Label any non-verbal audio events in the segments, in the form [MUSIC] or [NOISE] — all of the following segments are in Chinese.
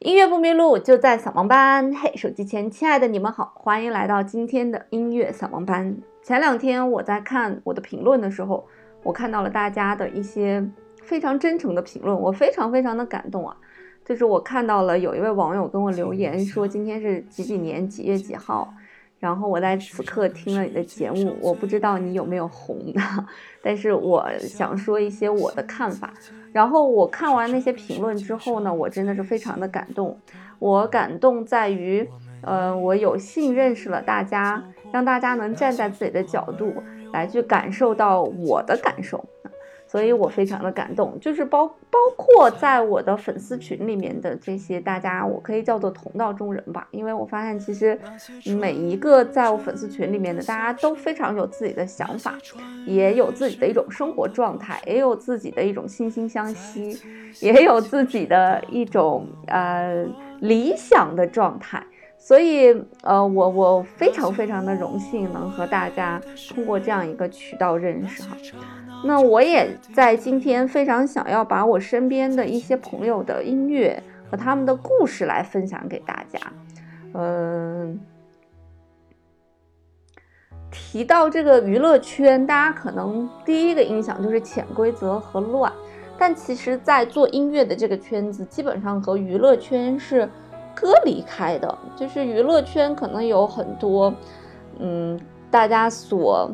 音乐不迷路，就在扫盲班。嘿，手机前亲爱的你们好，欢迎来到今天的音乐扫盲班。前两天我在看我的评论的时候，我看到了大家的一些非常真诚的评论，我非常非常的感动啊。就是我看到了有一位网友跟我留言说，今天是几几年几月几号。然后我在此刻听了你的节目，我不知道你有没有红的，[LAUGHS] 但是我想说一些我的看法。然后我看完那些评论之后呢，我真的是非常的感动。我感动在于，呃，我有幸认识了大家，让大家能站在自己的角度来去感受到我的感受。所以我非常的感动，就是包包括在我的粉丝群里面的这些大家，我可以叫做同道中人吧，因为我发现其实每一个在我粉丝群里面的大家都非常有自己的想法，也有自己的一种生活状态，也有自己的一种惺惺相惜，也有自己的一种呃理想的状态。所以，呃，我我非常非常的荣幸能和大家通过这样一个渠道认识哈。那我也在今天非常想要把我身边的一些朋友的音乐和他们的故事来分享给大家。嗯，提到这个娱乐圈，大家可能第一个印象就是潜规则和乱，但其实，在做音乐的这个圈子，基本上和娱乐圈是。割离开的，就是娱乐圈可能有很多，嗯，大家所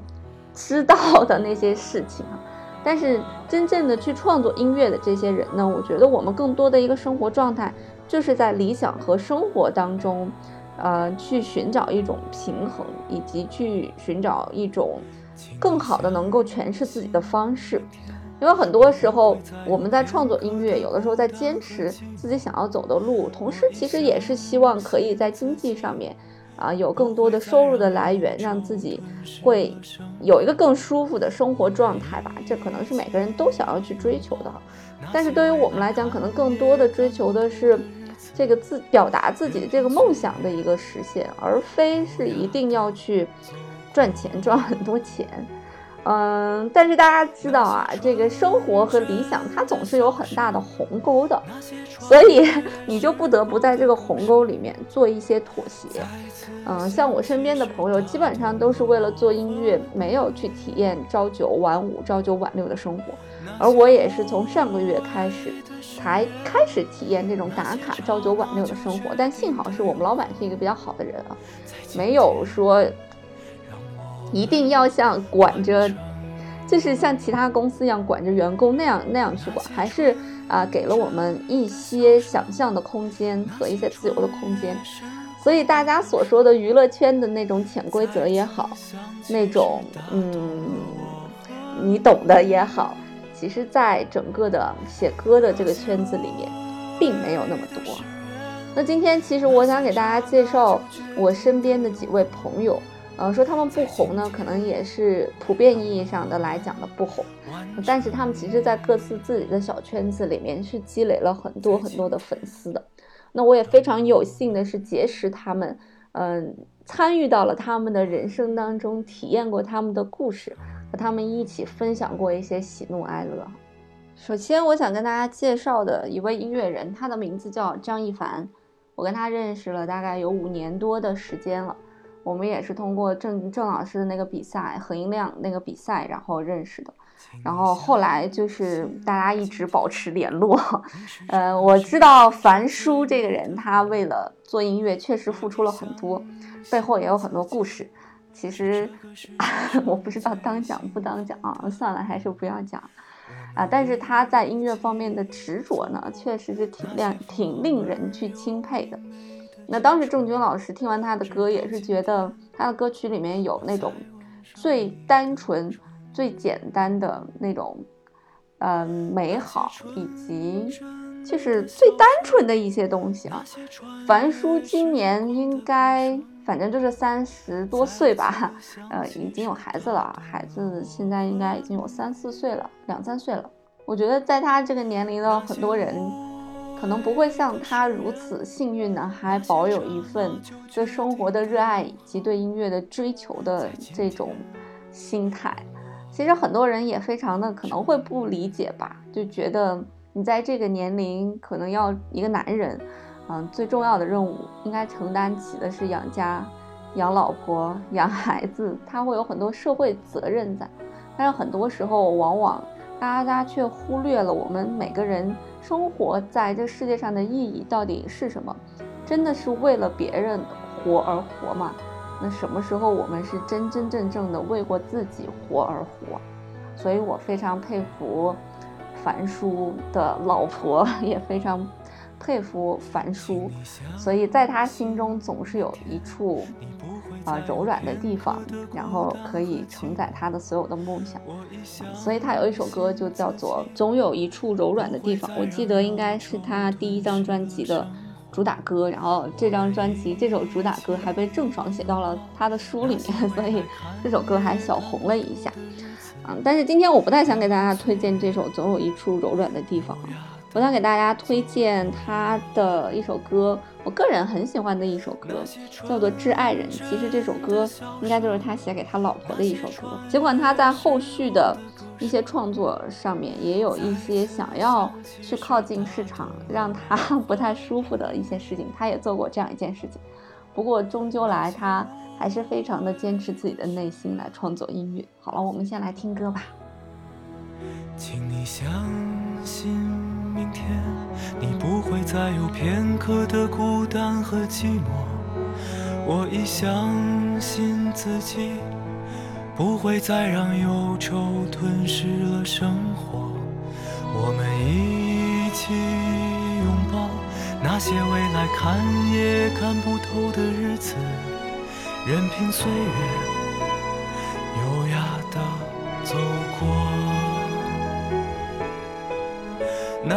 知道的那些事情啊。但是真正的去创作音乐的这些人呢，我觉得我们更多的一个生活状态，就是在理想和生活当中，呃，去寻找一种平衡，以及去寻找一种更好的能够诠释自己的方式。因为很多时候我们在创作音乐，有的时候在坚持自己想要走的路，同时其实也是希望可以在经济上面，啊，有更多的收入的来源，让自己会有一个更舒服的生活状态吧。这可能是每个人都想要去追求的。但是对于我们来讲，可能更多的追求的是这个自表达自己的这个梦想的一个实现，而非是一定要去赚钱赚很多钱。嗯，但是大家知道啊，这个生活和理想它总是有很大的鸿沟的，所以 [LAUGHS] 你就不得不在这个鸿沟里面做一些妥协。嗯，像我身边的朋友，基本上都是为了做音乐，没有去体验朝九晚五、朝九晚六的生活。而我也是从上个月开始，才开始体验这种打卡朝九晚六的生活。但幸好是我们老板是一个比较好的人啊，没有说。一定要像管着，就是像其他公司一样管着员工那样那样去管，还是啊给了我们一些想象的空间和一些自由的空间。所以大家所说的娱乐圈的那种潜规则也好，那种嗯你懂的也好，其实在整个的写歌的这个圈子里面，并没有那么多。那今天其实我想给大家介绍我身边的几位朋友。呃，说他们不红呢，可能也是普遍意义上的来讲的不红，但是他们其实，在各自自己的小圈子里面是积累了很多很多的粉丝的。那我也非常有幸的是结识他们，嗯，参与到了他们的人生当中，体验过他们的故事，和他们一起分享过一些喜怒哀乐。首先，我想跟大家介绍的一位音乐人，他的名字叫张一凡，我跟他认识了大概有五年多的时间了。我们也是通过郑郑老师的那个比赛，何音亮那个比赛，然后认识的。然后后来就是大家一直保持联络。呃，我知道樊叔这个人，他为了做音乐确实付出了很多，背后也有很多故事。其实 [LAUGHS] 我不知道当讲不当讲啊，算了，还是不要讲啊。但是他在音乐方面的执着呢，确实是挺亮、挺令人去钦佩的。那当时郑钧老师听完他的歌，也是觉得他的歌曲里面有那种最单纯、最简单的那种，嗯，美好，以及就是最单纯的一些东西啊。樊叔今年应该反正就是三十多岁吧，呃，已经有孩子了，孩子现在应该已经有三四岁了，两三岁了。我觉得在他这个年龄的很多人。可能不会像他如此幸运呢，还保有一份对生活的热爱以及对音乐的追求的这种心态。其实很多人也非常的可能会不理解吧，就觉得你在这个年龄可能要一个男人，嗯，最重要的任务应该承担起的是养家、养老婆、养孩子，他会有很多社会责任在。但是很多时候，往往大家却忽略了我们每个人生活在这世界上的意义到底是什么？真的是为了别人活而活吗？那什么时候我们是真真正正的为过自己活而活？所以我非常佩服樊叔的老婆，[LAUGHS] 也非常。佩服樊叔，所以在他心中总是有一处啊柔软的地方，然后可以承载他的所有的梦想。所以他有一首歌就叫做《总有一处柔软的地方》，我记得应该是他第一张专辑的主打歌。然后这张专辑这首主打歌还被郑爽写到了他的书里面，[LAUGHS] 所以这首歌还小红了一下。嗯，但是今天我不太想给大家推荐这首《总有一处柔软的地方》。我想给大家推荐他的一首歌，我个人很喜欢的一首歌，叫做《致爱人》。其实这首歌应该就是他写给他老婆的一首歌。尽管他在后续的一些创作上面也有一些想要去靠近市场，让他 [LAUGHS] 不太舒服的一些事情，他也做过这样一件事情。不过终究来，他还是非常的坚持自己的内心来创作音乐。好了，我们先来听歌吧。请你相信。明天，你不会再有片刻的孤单和寂寞。我已相信自己，不会再让忧愁吞噬了生活。我们一起拥抱那些未来看也看不透的日子，任凭岁月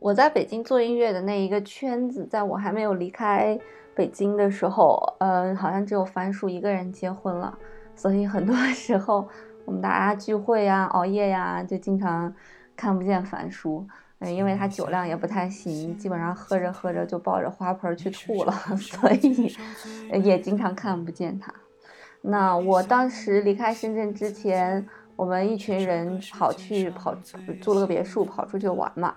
我在北京做音乐的那一个圈子，在我还没有离开北京的时候，呃，好像只有樊叔一个人结婚了，所以很多时候我们大家聚会呀、熬夜呀，就经常。看不见樊叔，嗯，因为他酒量也不太行，基本上喝着喝着就抱着花盆去吐了，[LAUGHS] 所以也经常看不见他。那我当时离开深圳之前，我们一群人跑去跑租了个别墅跑出去玩嘛，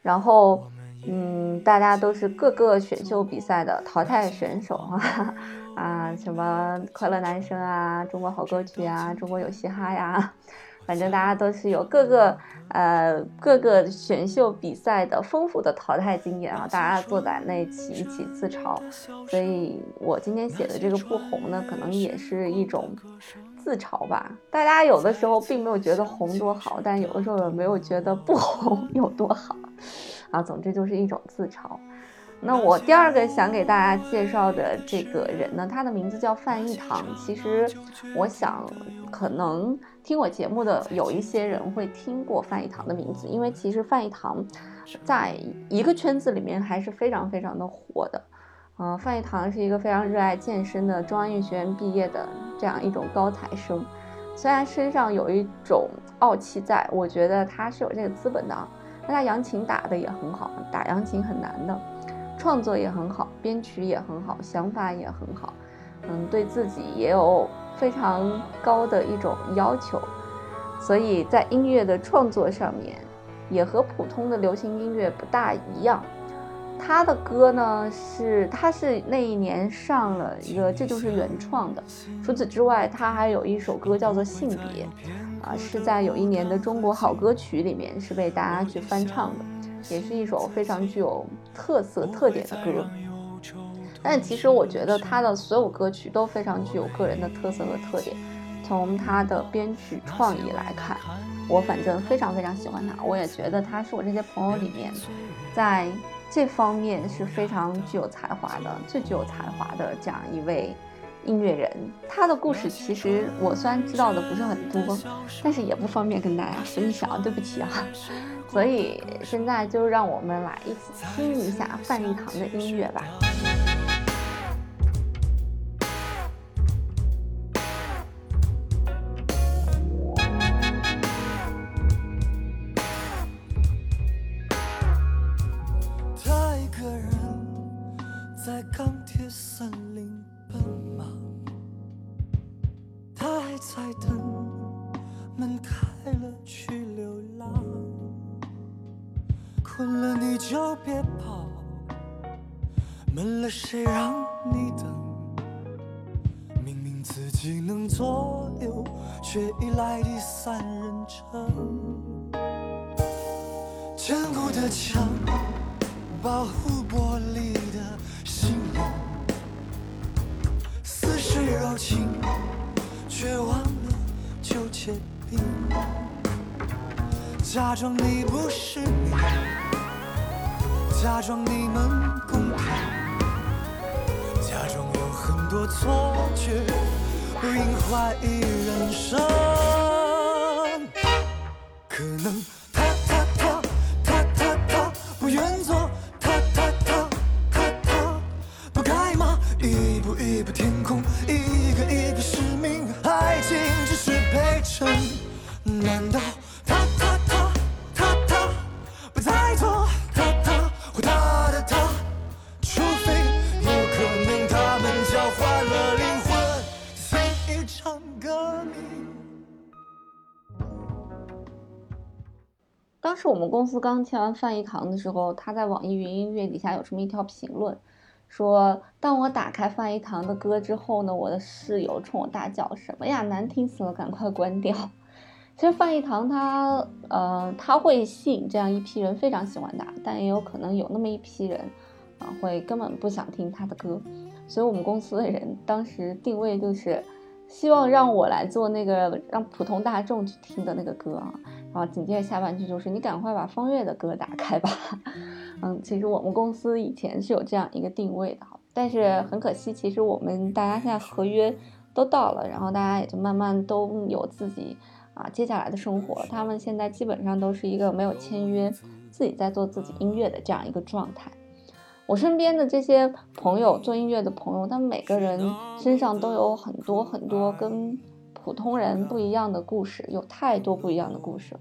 然后嗯，大家都是各个选秀比赛的淘汰选手啊，[LAUGHS] 啊，什么快乐男声啊，中国好歌曲啊，中国有嘻哈呀。[LAUGHS] 反正大家都是有各个呃各个选秀比赛的丰富的淘汰经验啊，大家坐在那一起一起自嘲，所以我今天写的这个不红呢，可能也是一种自嘲吧。大家有的时候并没有觉得红多好，但有的时候也没有觉得不红有多好啊。总之就是一种自嘲。那我第二个想给大家介绍的这个人呢，他的名字叫范逸堂。其实我想，可能听我节目的有一些人会听过范逸堂的名字，因为其实范逸堂在一个圈子里面还是非常非常的火的。嗯，范逸堂是一个非常热爱健身的中央音乐学院毕业的这样一种高材生，虽然身上有一种傲气，在我觉得他是有这个资本的。那他扬琴打的也很好，打扬琴很难的。创作也很好，编曲也很好，想法也很好，嗯，对自己也有非常高的一种要求，所以在音乐的创作上面，也和普通的流行音乐不大一样。他的歌呢是，他是那一年上了一个，这就是原创的。除此之外，他还有一首歌叫做《性别》，啊，是在有一年的中国好歌曲里面是被大家去翻唱的，也是一首非常具有特色特点的歌。但其实我觉得他的所有歌曲都非常具有个人的特色和特点。从他的编曲创意来看，我反正非常非常喜欢他，我也觉得他是我这些朋友里面，在。这方面是非常具有才华的，最具有才华的这样一位音乐人。他的故事其实我虽然知道的不是很多，但是也不方便跟大家分享，对不起啊。所以现在就让我们来一起听一下范逸堂的音乐吧。铁森林奔忙，他还在等，门开了去流浪，困了你就别跑，闷了谁让你等，明明自己能左右，却依赖第三人称，坚固的墙，保护玻璃的。柔情，却忘了就结冰假装你不是你，假装你们公平，假装有很多错觉，不应怀疑人生。可能公司刚签完范逸堂的时候，他在网易云音乐底下有这么一条评论，说当我打开范逸堂的歌之后呢，我的室友冲我大叫：“什么呀，难听死了，赶快关掉！” [LAUGHS] 其实范逸堂他呃他会吸引这样一批人非常喜欢他，但也有可能有那么一批人啊会根本不想听他的歌，所以我们公司的人当时定位就是希望让我来做那个让普通大众去听的那个歌啊。然后紧接着下半句就是你赶快把方悦的歌打开吧。[LAUGHS] 嗯，其实我们公司以前是有这样一个定位的，但是很可惜，其实我们大家现在合约都到了，然后大家也就慢慢都有自己啊接下来的生活。他们现在基本上都是一个没有签约，自己在做自己音乐的这样一个状态。我身边的这些朋友做音乐的朋友，他们每个人身上都有很多很多跟。普通人不一样的故事，有太多不一样的故事，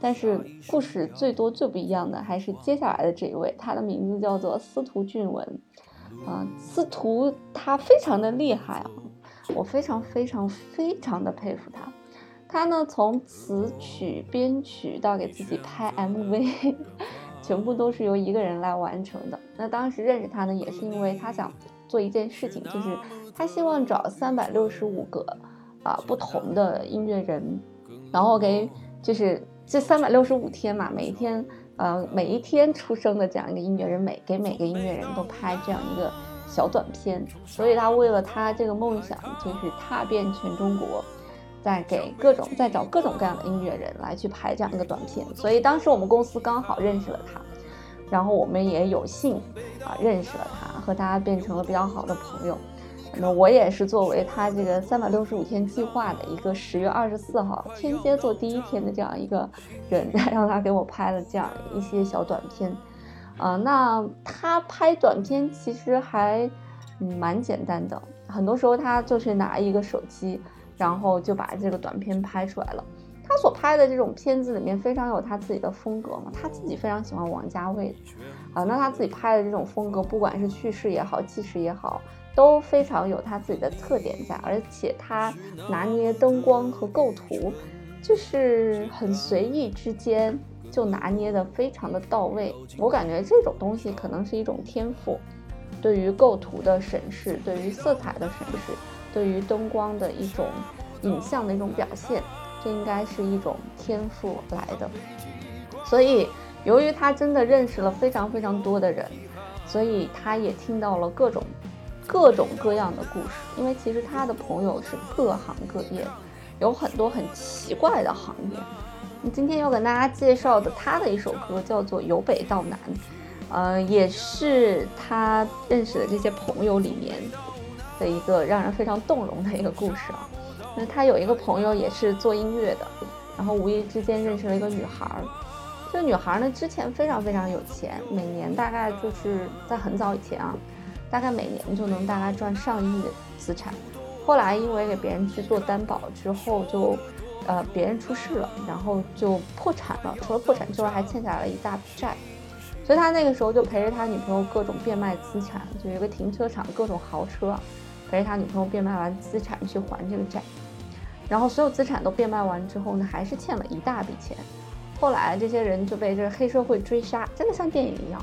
但是故事最多最不一样的还是接下来的这一位，他的名字叫做司徒俊文，啊，司徒他非常的厉害啊，我非常非常非常的佩服他，他呢从词曲编曲到给自己拍 MV，[LAUGHS] 全部都是由一个人来完成的。那当时认识他呢，也是因为他想做一件事情，就是他希望找三百六十五个。啊，不同的音乐人，然后给就是这三百六十五天嘛，每一天，呃，每一天出生的这样一个音乐人，每给每个音乐人都拍这样一个小短片。所以他为了他这个梦想，就是踏遍全中国，在给各种在找各种各样的音乐人来去拍这样一个短片。所以当时我们公司刚好认识了他，然后我们也有幸啊认识了他，和他变成了比较好的朋友。那么我也是作为他这个三百六十五天计划的一个十月二十四号天蝎座第一天的这样一个人，[LAUGHS] 让他给我拍了这样一些小短片，啊，那他拍短片其实还蛮简单的，很多时候他就是拿一个手机，然后就把这个短片拍出来了。他所拍的这种片子里面非常有他自己的风格嘛，他自己非常喜欢王家卫，啊，那他自己拍的这种风格，不管是叙事也好，纪实也好。都非常有他自己的特点在，而且他拿捏灯光和构图，就是很随意之间就拿捏的非常的到位。我感觉这种东西可能是一种天赋，对于构图的审视，对于色彩的审视，对于灯光的一种影像的一种表现，这应该是一种天赋来的。所以，由于他真的认识了非常非常多的人，所以他也听到了各种。各种各样的故事，因为其实他的朋友是各行各业，有很多很奇怪的行业。今天要跟大家介绍的他的一首歌叫做《由北到南》，呃，也是他认识的这些朋友里面的一个让人非常动容的一个故事啊。那他有一个朋友也是做音乐的，然后无意之间认识了一个女孩儿。这个女孩儿呢，之前非常非常有钱，每年大概就是在很早以前啊。大概每年就能大概赚上亿的资产，后来因为给别人去做担保之后，就，呃，别人出事了，然后就破产了。除了破产之外，还欠下了一大笔债，所以他那个时候就陪着他女朋友各种变卖资产，就一个停车场各种豪车，陪着他女朋友变卖完资产去还这个债。然后所有资产都变卖完之后呢，还是欠了一大笔钱。后来这些人就被这个黑社会追杀，真的像电影一样。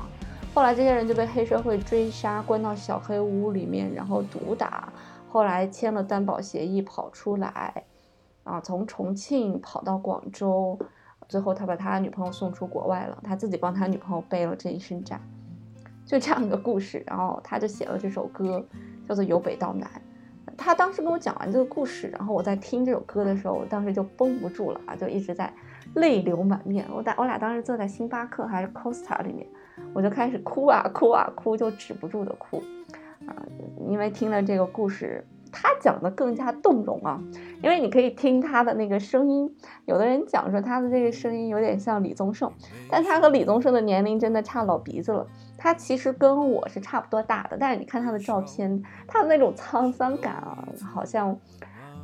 后来这些人就被黑社会追杀，关到小黑屋里面，然后毒打。后来签了担保协议，跑出来，啊，从重庆跑到广州，最后他把他女朋友送出国外了，他自己帮他女朋友背了这一身债，就这样一个故事。然后他就写了这首歌，叫做《由北到南》。他当时跟我讲完这个故事，然后我在听这首歌的时候，我当时就绷不住了啊，就一直在泪流满面。我俩我俩当时坐在星巴克还是 Costa 里面。我就开始哭啊哭啊哭，就止不住的哭，啊，因为听了这个故事，他讲的更加动容啊，因为你可以听他的那个声音，有的人讲说他的这个声音有点像李宗盛，但他和李宗盛的年龄真的差老鼻子了，他其实跟我是差不多大的，但是你看他的照片，他的那种沧桑感啊，好像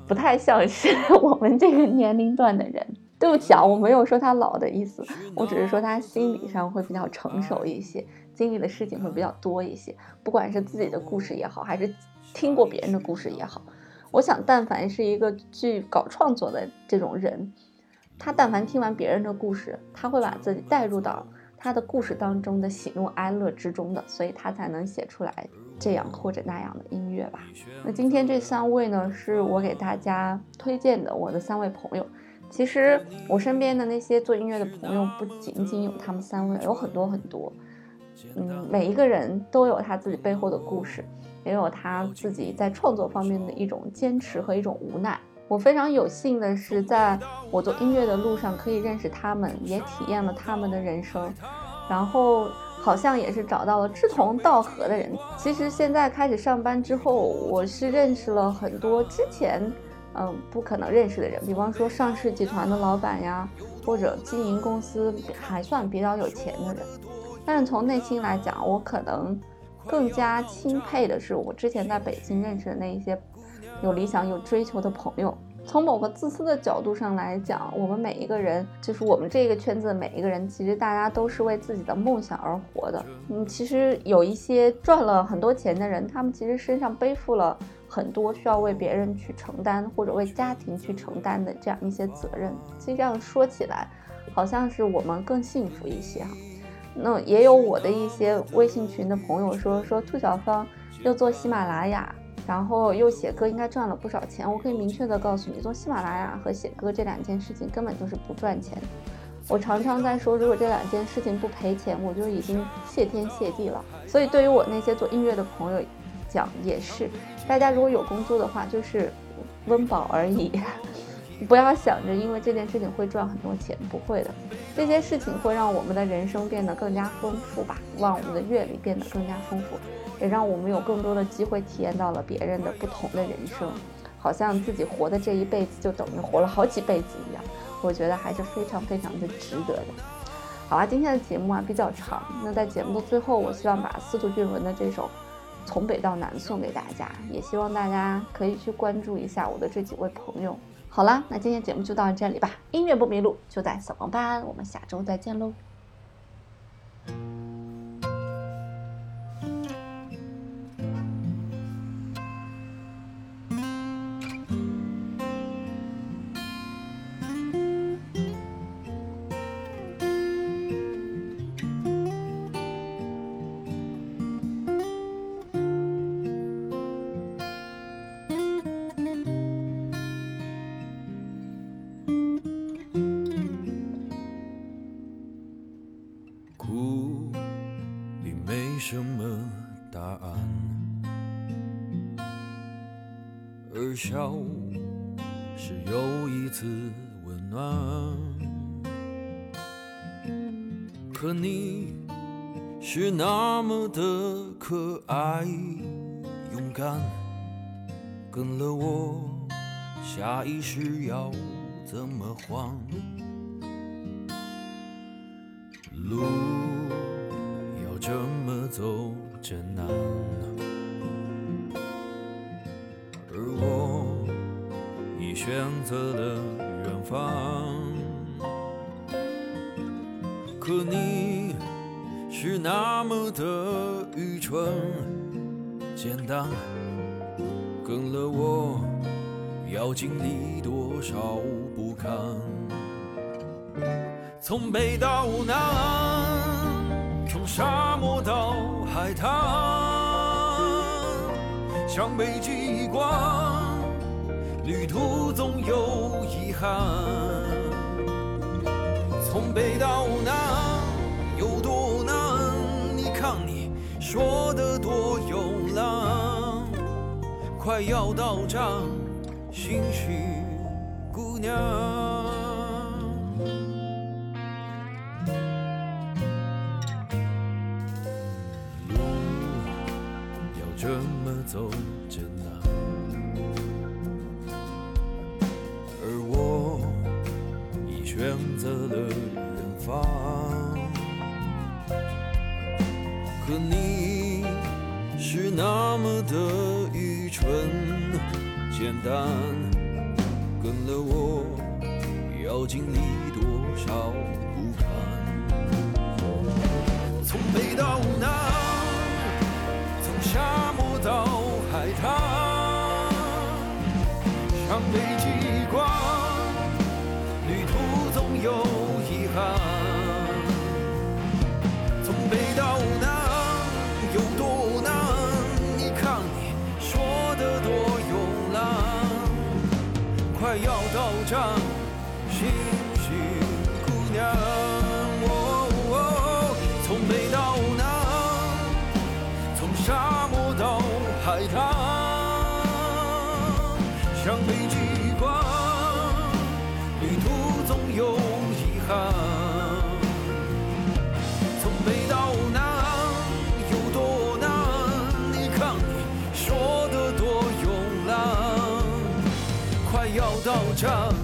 不太像是 [LAUGHS] 我们这个年龄段的人。对不起啊，我没有说他老的意思，我只是说他心理上会比较成熟一些，经历的事情会比较多一些。不管是自己的故事也好，还是听过别人的故事也好，我想，但凡是一个去搞创作的这种人，他但凡听完别人的故事，他会把自己带入到他的故事当中的喜怒哀乐之中的，所以他才能写出来这样或者那样的音乐吧。那今天这三位呢，是我给大家推荐的我的三位朋友。其实我身边的那些做音乐的朋友，不仅仅有他们三位，有很多很多。嗯，每一个人都有他自己背后的故事，也有他自己在创作方面的一种坚持和一种无奈。我非常有幸的是，在我做音乐的路上可以认识他们，也体验了他们的人生，然后好像也是找到了志同道合的人。其实现在开始上班之后，我是认识了很多之前。嗯，不可能认识的人，比方说上市集团的老板呀，或者经营公司还算比较有钱的人。但是从内心来讲，我可能更加钦佩的是我之前在北京认识的那一些有理想、有追求的朋友。从某个自私的角度上来讲，我们每一个人，就是我们这个圈子的每一个人，其实大家都是为自己的梦想而活的。嗯，其实有一些赚了很多钱的人，他们其实身上背负了。很多需要为别人去承担，或者为家庭去承担的这样一些责任，其实这样说起来，好像是我们更幸福一些哈。那也有我的一些微信群的朋友说，说兔小芳又做喜马拉雅，然后又写歌，应该赚了不少钱。我可以明确的告诉你，做喜马拉雅和写歌这两件事情根本就是不赚钱。我常常在说，如果这两件事情不赔钱，我就已经谢天谢地了。所以对于我那些做音乐的朋友讲，也是。大家如果有工作的话，就是温饱而已，不要想着因为这件事情会赚很多钱，不会的。这些事情会让我们的人生变得更加丰富吧，让我们的阅历变得更加丰富，也让我们有更多的机会体验到了别人的不同的人生，好像自己活的这一辈子就等于活了好几辈子一样。我觉得还是非常非常的值得的。好啊，今天的节目啊比较长，那在节目的最后，我希望把司徒俊文的这首。从北到南送给大家，也希望大家可以去关注一下我的这几位朋友。好了，那今天节目就到这里吧。音乐不迷路，就在小光班。我们下周再见喽。笑是又一次温暖。可你是那么的可爱勇敢，跟了我，下一世要怎么还？路要这么走真难，选择了远方。可你是那么的愚蠢简单，跟了我要经历多少不堪？从北到南，从沙漠到海滩，向北极光，途总有遗憾。从北到南有多难？你看你说的多有浪，快要到站，心许姑娘。简单，跟了我要经历多少不堪？从北到到站，心绪姑娘。从北到南。从沙漠到海滩，向北极光，旅途总有遗憾。从北到南有多难？你看你说的多慵懒，快要到站，